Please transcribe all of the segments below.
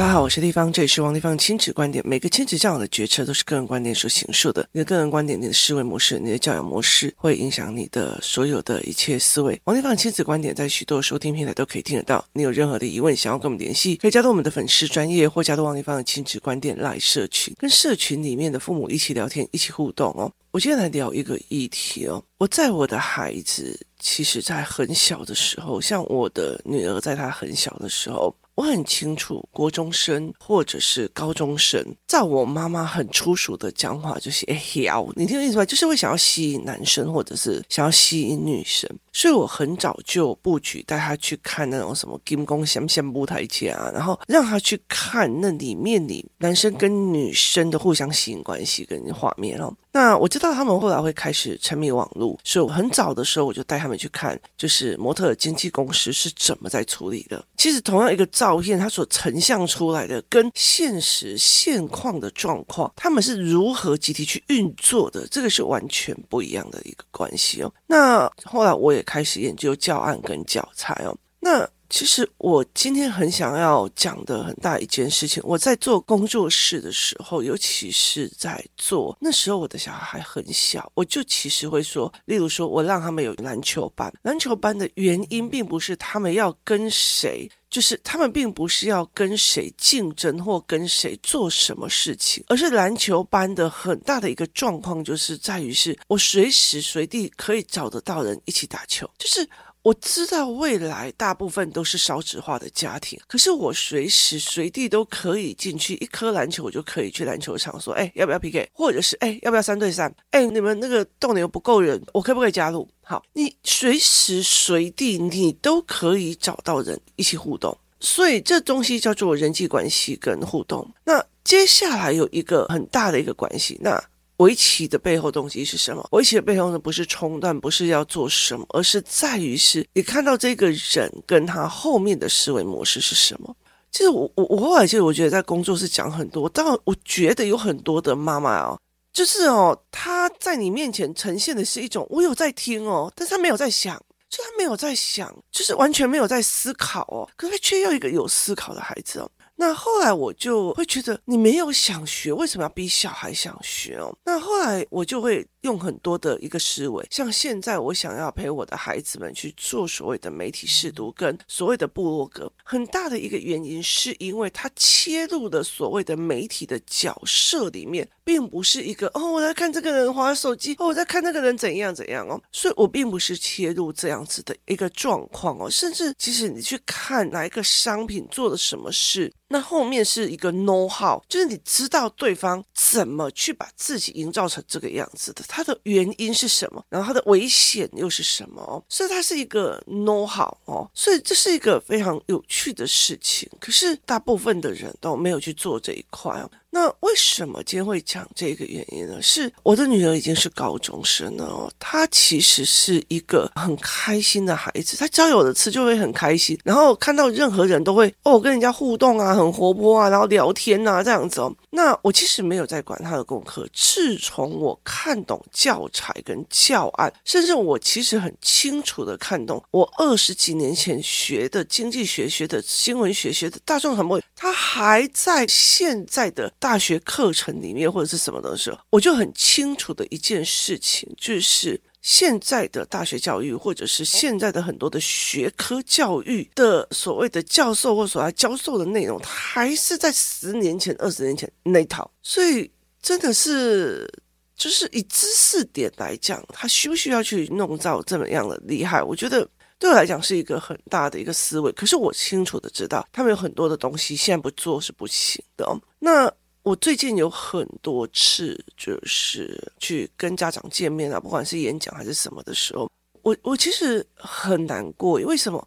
大家好，我是丽芳，这里是王丽芳亲子观点。每个亲子教养的决策都是个人观点所形塑的。你的个人观点、你的思维模式、你的教养模式，会影响你的所有的一切思维。王丽芳亲子观点在许多收听平台都可以听得到。你有任何的疑问，想要跟我们联系，可以加入我们的粉丝专业，或加入王丽芳的亲子观点赖社群，跟社群里面的父母一起聊天，一起互动哦。我今天来聊一个议题哦。我在我的孩子其实在很小的时候，像我的女儿，在她很小的时候。我很清楚，国中生或者是高中生，在我妈妈很粗俗的讲话，就是哎呀，你听我意思吧？就是会想要吸引男生，或者是想要吸引女生。所以我很早就布局带他去看那种什么金光闪闪舞台剧啊，然后让他去看那里面里男生跟女生的互相吸引关系跟画面哦。那我知道他们后来会开始沉迷网络，所以我很早的时候我就带他们去看，就是模特经纪公司是怎么在处理的。其实同样一个照片，它所呈现出来的跟现实现况的状况，他们是如何集体去运作的，这个是完全不一样的一个关系哦。那后来我也开始研究教案跟教材哦。那其实我今天很想要讲的很大一件事情，我在做工作室的时候，尤其是在做那时候我的小孩还很小，我就其实会说，例如说我让他们有篮球班，篮球班的原因并不是他们要跟谁，就是他们并不是要跟谁竞争或跟谁做什么事情，而是篮球班的很大的一个状况就是在于是我随时随地可以找得到人一起打球，就是。我知道未来大部分都是少子化的家庭，可是我随时随地都可以进去一颗篮球，我就可以去篮球场说，哎，要不要 PK？或者是哎，要不要三对三？哎，你们那个洞里又不够人，我可不可以加入？好，你随时随地你都可以找到人一起互动，所以这东西叫做人际关系跟互动。那接下来有一个很大的一个关系，那。围棋的背后动机是什么？围棋的背后呢，不是冲断，不是要做什么，而是在于是你看到这个人跟他后面的思维模式是什么。其实我我我后来其实我觉得在工作是讲很多，但我觉得有很多的妈妈哦，就是哦，他在你面前呈现的是一种我有在听哦，但是他没有在想，就他没有在想，就是完全没有在思考哦，可是他却要一个有思考的孩子哦。那后来我就会觉得，你没有想学，为什么要逼小孩想学哦？那后来我就会。用很多的一个思维，像现在我想要陪我的孩子们去做所谓的媒体试读跟所谓的部落格，很大的一个原因是因为他切入的所谓的媒体的角色里面，并不是一个哦，我在看这个人划手机，哦，我在看那个人怎样怎样哦，所以我并不是切入这样子的一个状况哦，甚至其实你去看哪一个商品做了什么事，那后面是一个 know how，就是你知道对方怎么去把自己营造成这个样子的。它的原因是什么？然后它的危险又是什么？所以它是一个 know how 哦，所以这是一个非常有趣的事情。可是大部分的人都没有去做这一块哦。那为什么今天会讲这个原因呢？是我的女儿已经是高中生了哦，她其实是一个很开心的孩子，她只要有的吃就会很开心，然后看到任何人都会哦跟人家互动啊，很活泼啊，然后聊天啊这样子哦。那我其实没有在管她的功课，自从我看懂教材跟教案，甚至我其实很清楚的看懂我二十几年前学的经济学、学的新闻学、学的大众传播，她还在现在的。大学课程里面或者是什么的时候，我就很清楚的一件事情，就是现在的大学教育，或者是现在的很多的学科教育的所谓的教授或所要教授的内容，还是在十年前、二十年前那套。所以真的是，就是以知识点来讲，他需不需要去弄造这么样的厉害？我觉得对我来讲是一个很大的一个思维。可是我清楚的知道，他们有很多的东西现在不做是不行的。那我最近有很多次就是去跟家长见面啊，不管是演讲还是什么的时候，我我其实很难过。为什么？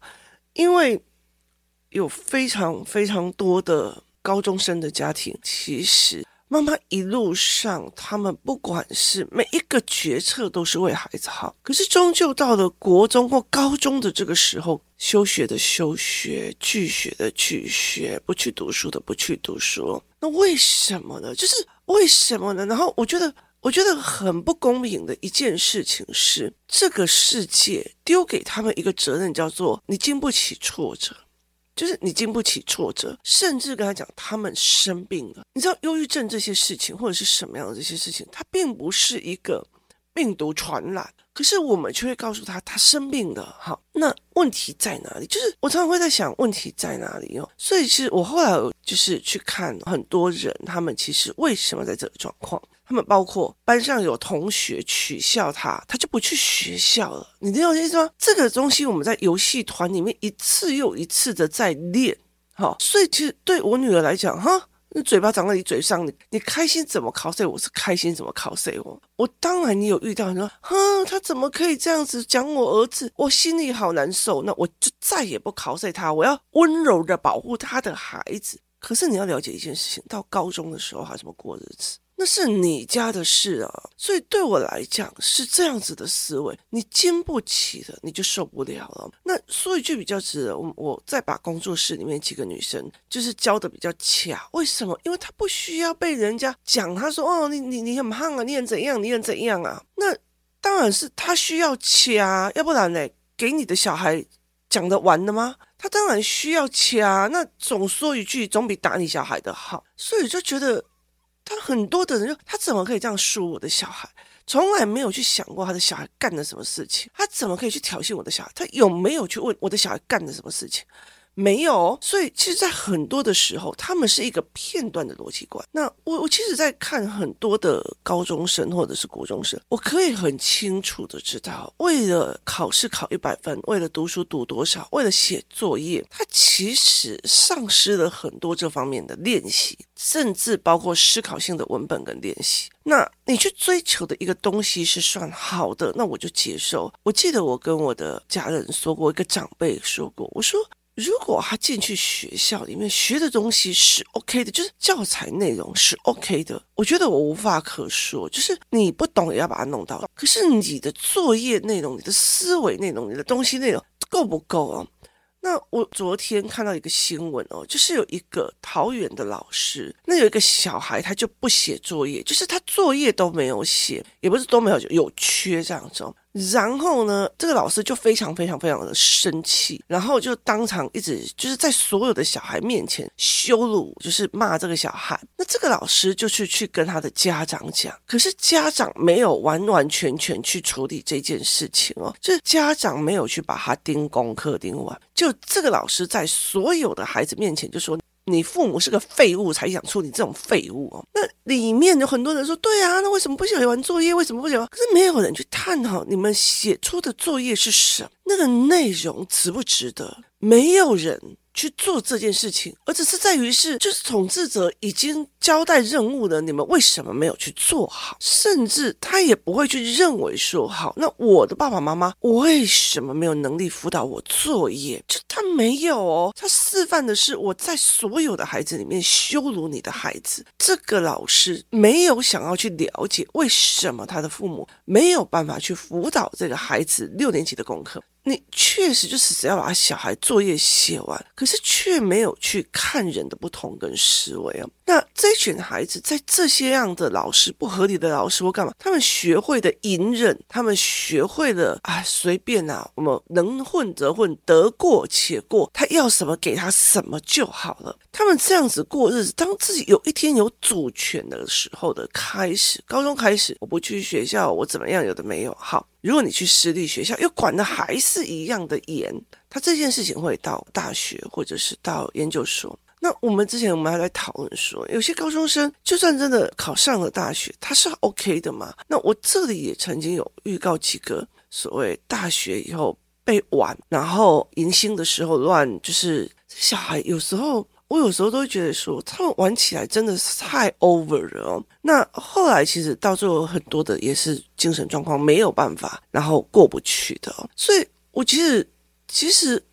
因为有非常非常多的高中生的家庭，其实妈妈一路上他们不管是每一个决策都是为孩子好，可是终究到了国中或高中的这个时候，休学的休学，拒学的拒学，不去读书的不去读书。那为什么呢？就是为什么呢？然后我觉得，我觉得很不公平的一件事情是，这个世界丢给他们一个责任，叫做你经不起挫折，就是你经不起挫折，甚至跟他讲他们生病了。你知道忧郁症这些事情或者是什么样的这些事情，它并不是一个病毒传染，可是我们却会告诉他他生病了。好，那问题在哪里？就是我常常会在想问题在哪里哦。所以其实我后来就是去看很多人，他们其实为什么在这个状况？他们包括班上有同学取笑他，他就不去学校了。你知道我意思吗？这个东西我们在游戏团里面一次又一次的在练。好，所以其实对我女儿来讲，哈。那嘴巴长在你嘴上，你你开心怎么考谁？我是开心怎么考谁？我我当然你有遇到你说，哼，他怎么可以这样子讲我儿子？我心里好难受。那我就再也不考谁他，我要温柔的保护他的孩子。可是你要了解一件事情，到高中的时候还怎么过日子？那是你家的事啊，所以对我来讲是这样子的思维，你经不起的，你就受不了了。那说一句比较直的，我我再把工作室里面几个女生就是教的比较恰，为什么？因为她不需要被人家讲，她说哦，你你你很胖啊，你很怎样，你很怎样啊？那当然是她需要掐，要不然呢，给你的小孩讲的完了吗？他当然需要掐，那总说一句总比打你小孩的好，所以就觉得。他很多的人就他怎么可以这样说我的小孩？从来没有去想过他的小孩干了什么事情。他怎么可以去挑衅我的小孩？他有没有去问我的小孩干了什么事情？没有，所以其实，在很多的时候，他们是一个片段的逻辑观。那我我其实，在看很多的高中生或者是国中生，我可以很清楚的知道，为了考试考一百分，为了读书读多少，为了写作业，他其实丧失了很多这方面的练习，甚至包括思考性的文本跟练习。那你去追求的一个东西是算好的，那我就接受。我记得我跟我的家人说过，一个长辈说过，我说。如果他进去学校里面学的东西是 OK 的，就是教材内容是 OK 的，我觉得我无话可说。就是你不懂也要把它弄到，可是你的作业内容、你的思维内容、你的东西内容够不够啊？那我昨天看到一个新闻哦，就是有一个桃园的老师，那有一个小孩他就不写作业，就是他作业都没有写，也不是都没有，有缺这样子。哦然后呢，这个老师就非常非常非常的生气，然后就当场一直就是在所有的小孩面前羞辱，就是骂这个小孩。那这个老师就去去跟他的家长讲，可是家长没有完完全全去处理这件事情哦，就家长没有去把他盯功课盯完，就这个老师在所有的孩子面前就说。你父母是个废物，才想出你这种废物哦。那里面有很多人说，对啊，那为什么不写完作业？为什么不写完？可是没有人去探讨你们写出的作业是什么，那个内容值不值得？没有人。去做这件事情，而只是在于是，就是统治者已经交代任务了，你们为什么没有去做好？甚至他也不会去认为说，好，那我的爸爸妈妈为什么没有能力辅导我作业？就他没有哦，他示范的是我在所有的孩子里面羞辱你的孩子。这个老师没有想要去了解为什么他的父母没有办法去辅导这个孩子六年级的功课。你确实就是只要把小孩作业写完，可是却没有去看人的不同跟思维啊。那这群孩子在这些样的老师不合理的老师或干嘛，他们学会的隐忍，他们学会了啊随便啊，我们能混则混，得过且过，他要什么给他什么就好了。他们这样子过日子，当自己有一天有主权的时候的开始，高中开始，我不去学校，我怎么样，有的没有好。如果你去私立学校，又管的还是一样的严，他这件事情会到大学或者是到研究所。那我们之前我们还在讨论说，有些高中生就算真的考上了大学，他是 OK 的嘛？那我这里也曾经有预告几个所谓大学以后被玩，然后迎新的时候乱，就是小孩有时候。我有时候都会觉得说，他们玩起来真的是太 over 了。那后来其实到最后很多的也是精神状况没有办法，然后过不去的。所以我其实其实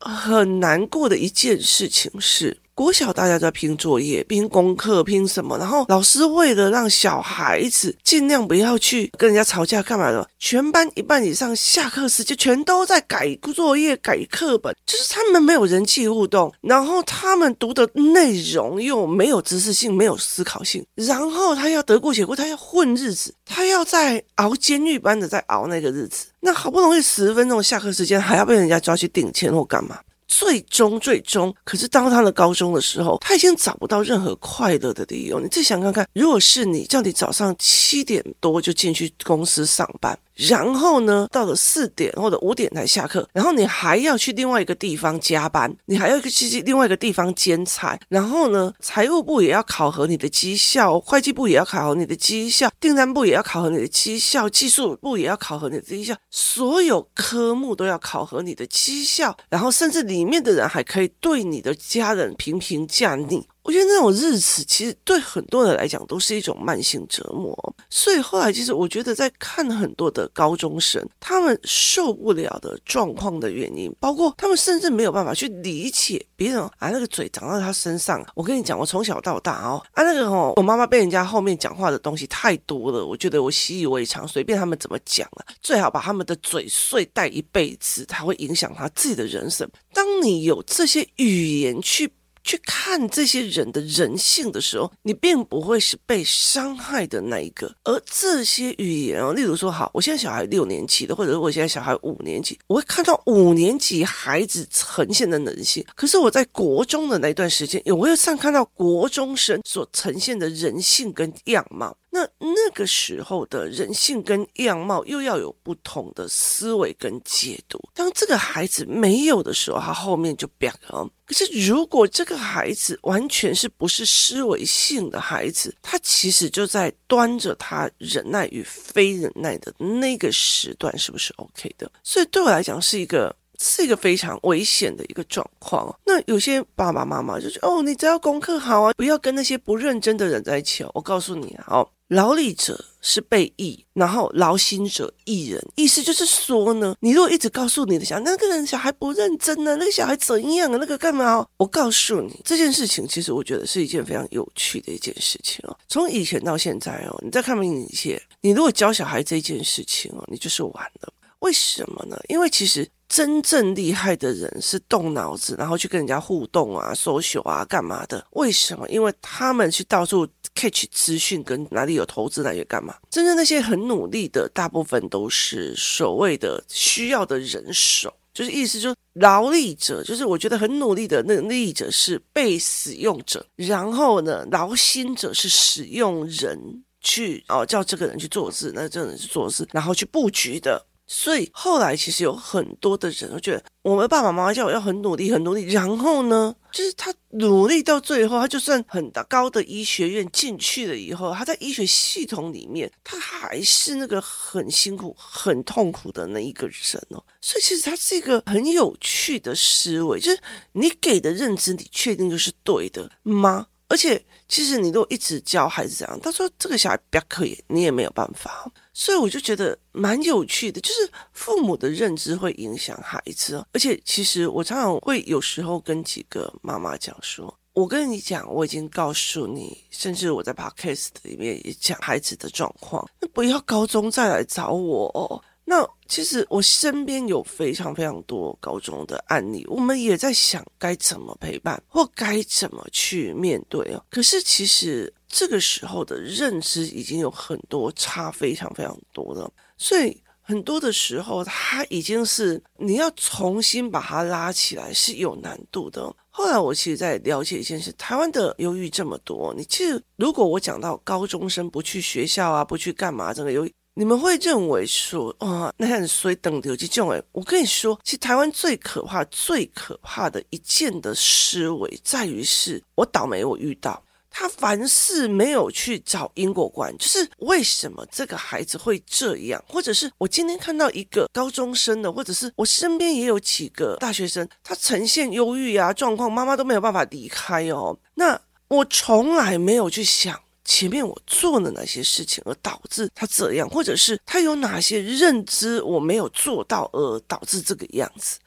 很难过的一件事情是。国小大家在拼作业、拼功课、拼什么？然后老师为了让小孩子尽量不要去跟人家吵架，干嘛的？全班一半以上下课时间全都在改作业、改课本，就是他们没有人际互动，然后他们读的内容又没有知识性、没有思考性，然后他要得过且过，他要混日子，他要在熬监狱般的在熬那个日子。那好不容易十分钟下课时间，还要被人家抓去顶钱或干嘛？最终最终，可是当他的高中的时候，他已经找不到任何快乐的理由。你自己想看看，如果是你，叫你早上七点多就进去公司上班。然后呢，到了四点或者五点才下课，然后你还要去另外一个地方加班，你还要去另外一个地方兼差，然后呢，财务部也要考核你的绩效，会计部也要考核你的绩效，订单部也要考核你的绩效，技术部也要考核你的绩效，所有科目都要考核你的绩效，然后甚至里面的人还可以对你的家人评评价你。我觉得那种日子其实对很多人来讲都是一种慢性折磨，所以后来其实我觉得在看很多的高中生，他们受不了的状况的原因，包括他们甚至没有办法去理解别人啊，那个嘴长到他身上。我跟你讲，我从小到大哦，啊那个哦，我妈妈被人家后面讲话的东西太多了，我觉得我习以为常，随便他们怎么讲啊，最好把他们的嘴碎带一辈子，它会影响他自己的人生。当你有这些语言去。去看这些人的人性的时候，你并不会是被伤害的那一个。而这些语言哦，例如说，好，我现在小孩六年级的，或者我现在小孩五年级，我会看到五年级孩子呈现的人性。可是我在国中的那段时间，我会上看到国中生所呈现的人性跟样貌。那那个时候的人性跟样貌又要有不同的思维跟解读。当这个孩子没有的时候，他后面就变了。可是如果这个孩子完全是不是思维性的孩子，他其实就在端着他忍耐与非忍耐的那个时段，是不是 OK 的？所以对我来讲是一个是一个非常危险的一个状况。那有些爸爸妈妈就说：“哦，你只要功课好啊，不要跟那些不认真的人在一起。”我告诉你，哦。劳力者是被益，然后劳心者益人。意思就是说呢，你如果一直告诉你的小孩，那个人小孩不认真呢、那个小孩怎样啊，那个干嘛？我告诉你这件事情，其实我觉得是一件非常有趣的一件事情哦。从以前到现在哦，你再看明一些，你如果教小孩这件事情哦，你就是完了。为什么呢？因为其实。真正厉害的人是动脑子，然后去跟人家互动啊、social 啊、干嘛的？为什么？因为他们去到处 catch 资讯，跟哪里有投资，哪里干嘛？真正那些很努力的，大部分都是所谓的需要的人手，就是意思就是劳力者，就是我觉得很努力的那个力者是被使用者，然后呢，劳心者是使用人去哦叫这个人去做事，那这个人去做事，然后去布局的。所以后来其实有很多的人，我觉得我们爸爸妈妈叫我要很努力，很努力。然后呢，就是他努力到最后，他就算很高的医学院进去了以后，他在医学系统里面，他还是那个很辛苦、很痛苦的那一个人哦。所以其实他是一个很有趣的思维，就是你给的认知，你确定就是对的吗？而且其实你如果一直教孩子这样，他说这个小孩不要可以，你也没有办法。所以我就觉得蛮有趣的，就是父母的认知会影响孩子。而且其实我常常会有时候跟几个妈妈讲说，我跟你讲，我已经告诉你，甚至我在 podcast 里面也讲孩子的状况，那不要高中再来找我哦。那其实我身边有非常非常多高中的案例，我们也在想该怎么陪伴或该怎么去面对哦。可是其实这个时候的认知已经有很多差，非常非常多了，所以很多的时候，它已经是你要重新把它拉起来是有难度的。后来我其实在了解一件事，台湾的忧郁这么多，你其实如果我讲到高中生不去学校啊，不去干嘛，这个忧郁。你们会认为说，啊，那很衰等的有这种诶，我跟你说，其实台湾最可怕、最可怕的一件的思维，在于是我倒霉，我遇到他，凡事没有去找因果观，就是为什么这个孩子会这样，或者是我今天看到一个高中生的，或者是我身边也有几个大学生，他呈现忧郁啊状况，妈妈都没有办法离开哦，那我从来没有去想。前面我做了哪些事情而导致他这样，或者是他有哪些认知我没有做到而导致这个样子？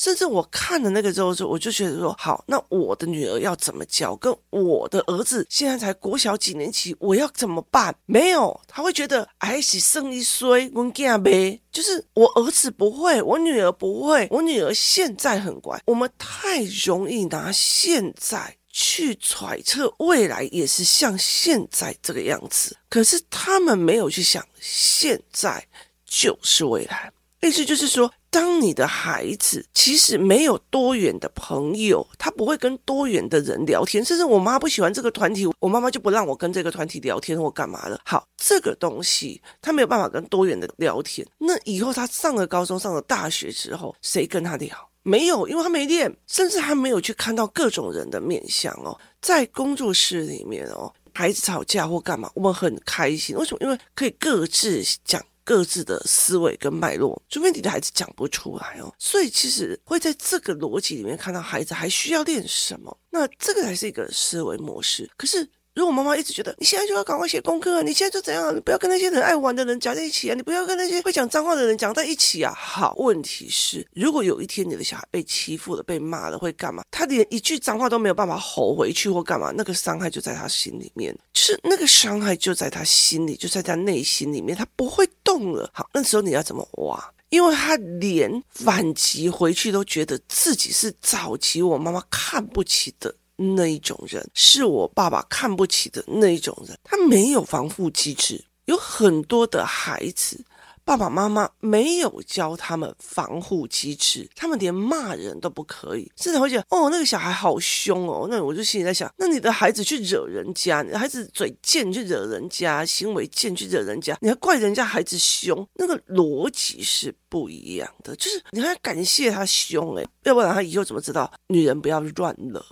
甚至我看了那个之后，我就觉得说，好，那我的女儿要怎么教？跟我的儿子现在才国小几年级，我要怎么办？没有，他会觉得哎，是生一岁，我惊呗，就是我儿子不会，我女儿不会，我女儿现在很乖。我们太容易拿现在。去揣测未来也是像现在这个样子，可是他们没有去想现在就是未来。意思就是说，当你的孩子其实没有多远的朋友，他不会跟多远的人聊天，甚至我妈不喜欢这个团体，我妈妈就不让我跟这个团体聊天或干嘛的。好，这个东西他没有办法跟多远的聊天，那以后他上了高中、上了大学之后，谁跟他聊？没有，因为他没练，甚至他没有去看到各种人的面相哦。在工作室里面哦，孩子吵架或干嘛，我们很开心。为什么？因为可以各自讲。各自的思维跟脉络，除非你的孩子讲不出来哦，所以其实会在这个逻辑里面看到孩子还需要练什么，那这个才是一个思维模式。可是。如果妈妈一直觉得你现在就要赶快写功课，你现在就怎样？你不要跟那些很爱玩的人夹在一起啊，你不要跟那些会讲脏话的人讲在一起啊。好，问题是，如果有一天你的小孩被欺负了、被骂了，会干嘛？他连一句脏话都没有办法吼回去或干嘛？那个伤害就在他心里面，是那个伤害就在他心里，就在他内心里面，他不会动了。好，那时候你要怎么挖？因为他连反击回去都觉得自己是早期我妈妈看不起的。那一种人是我爸爸看不起的那一种人，他没有防护机制。有很多的孩子，爸爸妈妈没有教他们防护机制，他们连骂人都不可以，甚至会觉得哦，那个小孩好凶哦。那我就心里在想，那你的孩子去惹人家，你的孩子嘴贱去惹人家，行为贱去惹人家，你还怪人家孩子凶，那个逻辑是不一样的。就是你还要感谢他凶诶，要不然他以后怎么知道女人不要乱了？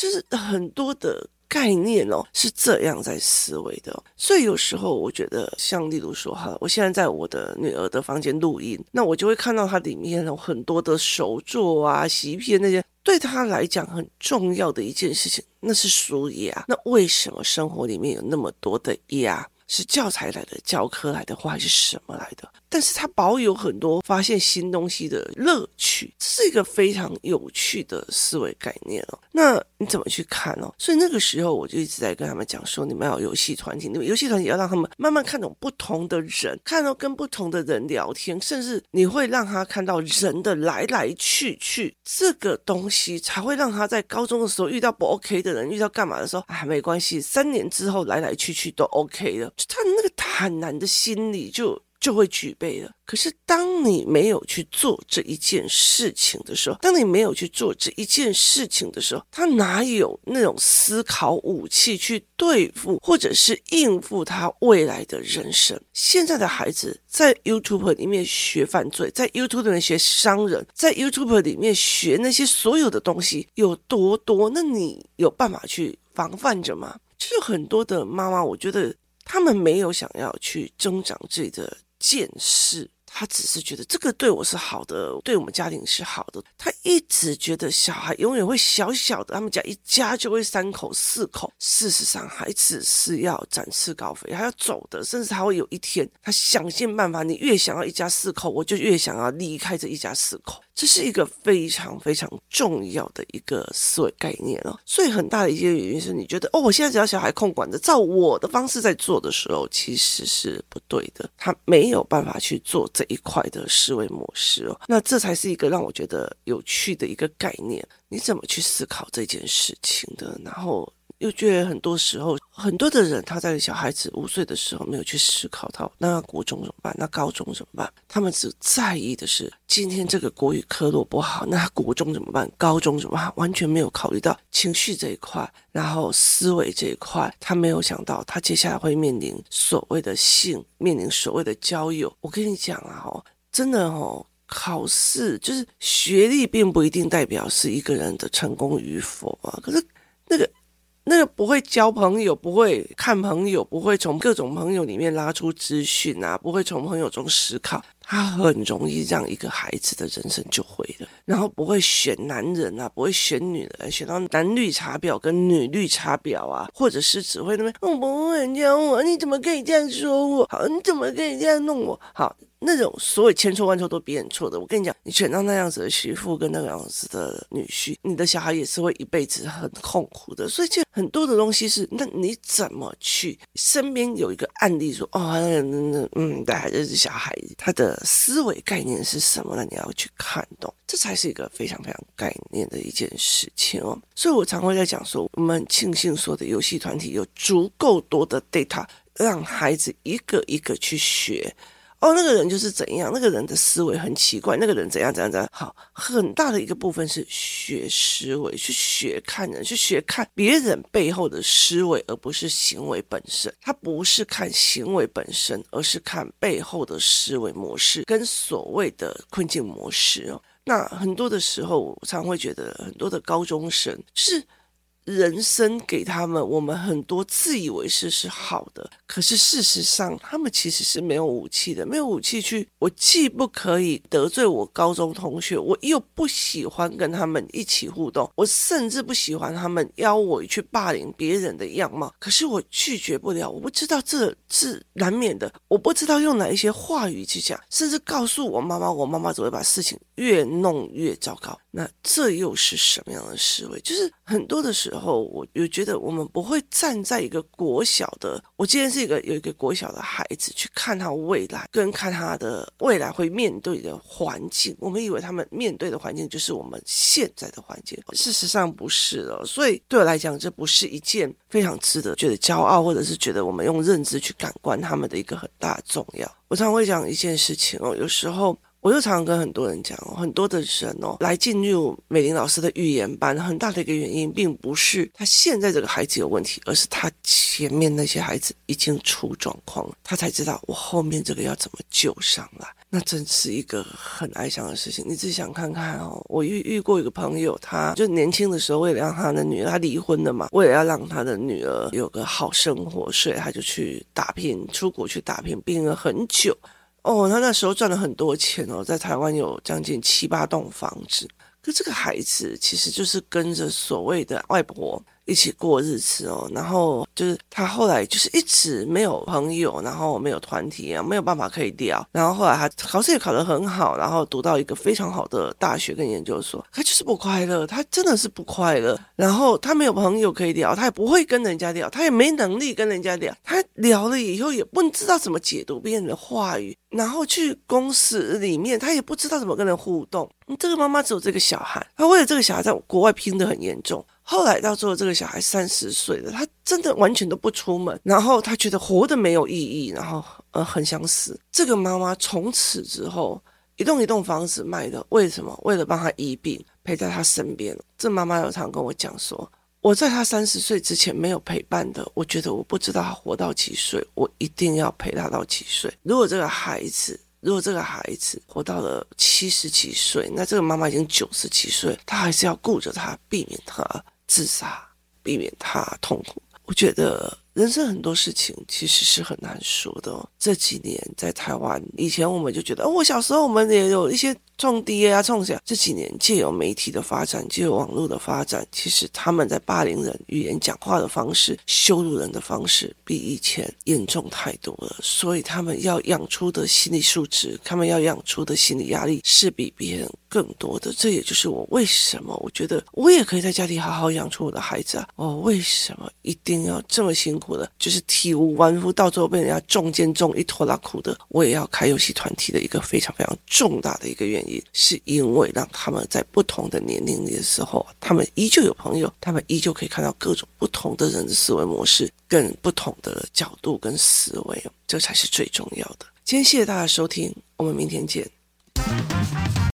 就是很多的概念哦，是这样在思维的，所以有时候我觉得，像例如说哈，我现在在我的女儿的房间录音，那我就会看到它里面有很多的手作啊、洗衣片那些，对她来讲很重要的一件事情，那是书压。那为什么生活里面有那么多的压？是教材来的、教科来的，或还是什么来的？但是它保有很多发现新东西的乐趣，是一个非常有趣的思维概念哦。那你怎么去看哦？所以那个时候我就一直在跟他们讲说，你们要有游戏团体，你们游戏团体要让他们慢慢看懂不同的人，看到跟不同的人聊天，甚至你会让他看到人的来来去去，这个东西才会让他在高中的时候遇到不 OK 的人，遇到干嘛的时候，啊，没关系，三年之后来来去去都 OK 了。他那个坦然的心理就就会具备了。可是当你没有去做这一件事情的时候，当你没有去做这一件事情的时候，他哪有那种思考武器去对付或者是应付他未来的人生？现在的孩子在 YouTube 里面学犯罪，在 YouTube 里面学商人，在 YouTube 里面学那些所有的东西有多多？那你有办法去防范着吗？就是很多的妈妈，我觉得。他们没有想要去增长自己的见识，他只是觉得这个对我是好的，对我们家庭是好的。他一直觉得小孩永远会小小的，他们家一家就会三口四口。事实上，孩子是要展翅高飞，他要走的，甚至他会有一天，他想尽办法。你越想要一家四口，我就越想要离开这一家四口。这是一个非常非常重要的一个思维概念哦，所以很大的一些原因是你觉得哦，我现在只要小孩控管着，照我的方式在做的时候，其实是不对的，他没有办法去做这一块的思维模式哦，那这才是一个让我觉得有趣的一个概念，你怎么去思考这件事情的，然后。又觉得很多时候，很多的人他在小孩子五岁的时候没有去思考到，那国中怎么办？那高中怎么办？他们只在意的是今天这个国语科落不好，那国中怎么办？高中怎么办？完全没有考虑到情绪这一块，然后思维这一块，他没有想到他接下来会面临所谓的性，面临所谓的交友。我跟你讲啊，哦，真的哦，考试就是学历并不一定代表是一个人的成功与否啊。可是那个。那个不会交朋友，不会看朋友，不会从各种朋友里面拉出资讯啊，不会从朋友中思考，他很容易让一个孩子的人生就毁了。然后不会选男人啊，不会选女人，选到男绿茶婊跟女绿茶婊啊，或者是只会那边我不会教我，你怎么可以这样说我？好，你怎么可以这样弄我？好。那种所有千错万错都别人错的，我跟你讲，你选到那样子的媳妇跟那个样子的女婿，你的小孩也是会一辈子很痛苦的。所以，就很多的东西是，那你怎么去？身边有一个案例说，哦，那那那嗯，对，这是小孩，他的思维概念是什么呢？你要去看懂，这才是一个非常非常概念的一件事情哦。所以我常会在讲说，我们庆幸说的游戏团体有足够多的 data，让孩子一个一个去学。哦，那个人就是怎样，那个人的思维很奇怪，那个人怎样怎样怎样。好，很大的一个部分是学思维，去学看人，去学看别人背后的思维，而不是行为本身。他不是看行为本身，而是看背后的思维模式跟所谓的困境模式哦。那很多的时候，我常会觉得很多的高中生就是。人生给他们，我们很多自以为是是好的，可是事实上，他们其实是没有武器的，没有武器去。我既不可以得罪我高中同学，我又不喜欢跟他们一起互动，我甚至不喜欢他们邀我去霸凌别人的样貌。可是我拒绝不了，我不知道这是难免的，我不知道用哪一些话语去讲，甚至告诉我妈妈，我妈妈只会把事情越弄越糟糕。那这又是什么样的思维？就是很多的时候，后我又觉得我们不会站在一个国小的，我今天是一个有一个国小的孩子去看他未来，跟看他的未来会面对的环境。我们以为他们面对的环境就是我们现在的环境，事实上不是了。所以对我来讲，这不是一件非常值得觉得骄傲，或者是觉得我们用认知去感官他们的一个很大重要。我常会讲一件事情哦，有时候。我就常常跟很多人讲哦，很多的人哦，来进入美玲老师的预言班，很大的一个原因，并不是他现在这个孩子有问题，而是他前面那些孩子已经出状况了，他才知道我后面这个要怎么救上来。那真是一个很哀伤的事情。你自己想看看哦，我遇遇过一个朋友，他就年轻的时候，为了让他的女儿，他离婚了嘛，为了要让他的女儿有个好生活，所以他就去打拼，出国去打拼，拼了很久。哦，他那时候赚了很多钱哦，在台湾有将近七八栋房子。可这个孩子其实就是跟着所谓的外婆一起过日子哦，然后就是他后来就是一直没有朋友，然后没有团体啊，没有办法可以聊。然后后来他考试也考得很好，然后读到一个非常好的大学跟研究所，他就是不快乐，他真的是不快乐。然后他没有朋友可以聊，他也不会跟人家聊，他也没能力跟人家聊。他聊了以后也不知道怎么解读别人的话语，然后去公司里面他也不知道怎么跟人互动。这个妈妈只有这个小孩，他为了这个小孩在国外拼得很严重。后来到最后，这个小孩三十岁了，他真的完全都不出门，然后他觉得活得没有意义，然后呃很想死。这个妈妈从此之后一栋一栋房子卖的，为什么？为了帮他医病，陪在他身边。这妈妈有常跟我讲说，我在他三十岁之前没有陪伴的，我觉得我不知道他活到几岁，我一定要陪他到几岁。如果这个孩子，如果这个孩子活到了七十几岁，那这个妈妈已经九十几岁，她还是要顾着他，避免他。自杀，避免他痛苦。我觉得人生很多事情其实是很难说的哦。这几年在台湾，以前我们就觉得，哦，我小时候我们也有一些。创爹啊，冲下！这几年借由媒体的发展，借由网络的发展，其实他们在霸凌人、语言讲话的方式、羞辱人的方式，比以前严重太多了。所以他们要养出的心理素质，他们要养出的心理压力，是比别人更多的。这也就是我为什么我觉得我也可以在家里好好养出我的孩子啊！我为什么一定要这么辛苦的，就是体无完肤，到最后被人家中间中一拖拉苦的，我也要开游戏团体的一个非常非常重大的一个原因。是因为让他们在不同的年龄里的时候，他们依旧有朋友，他们依旧可以看到各种不同的人的思维模式，跟不同的角度跟思维，这才是最重要的。今天谢谢大家收听，我们明天见。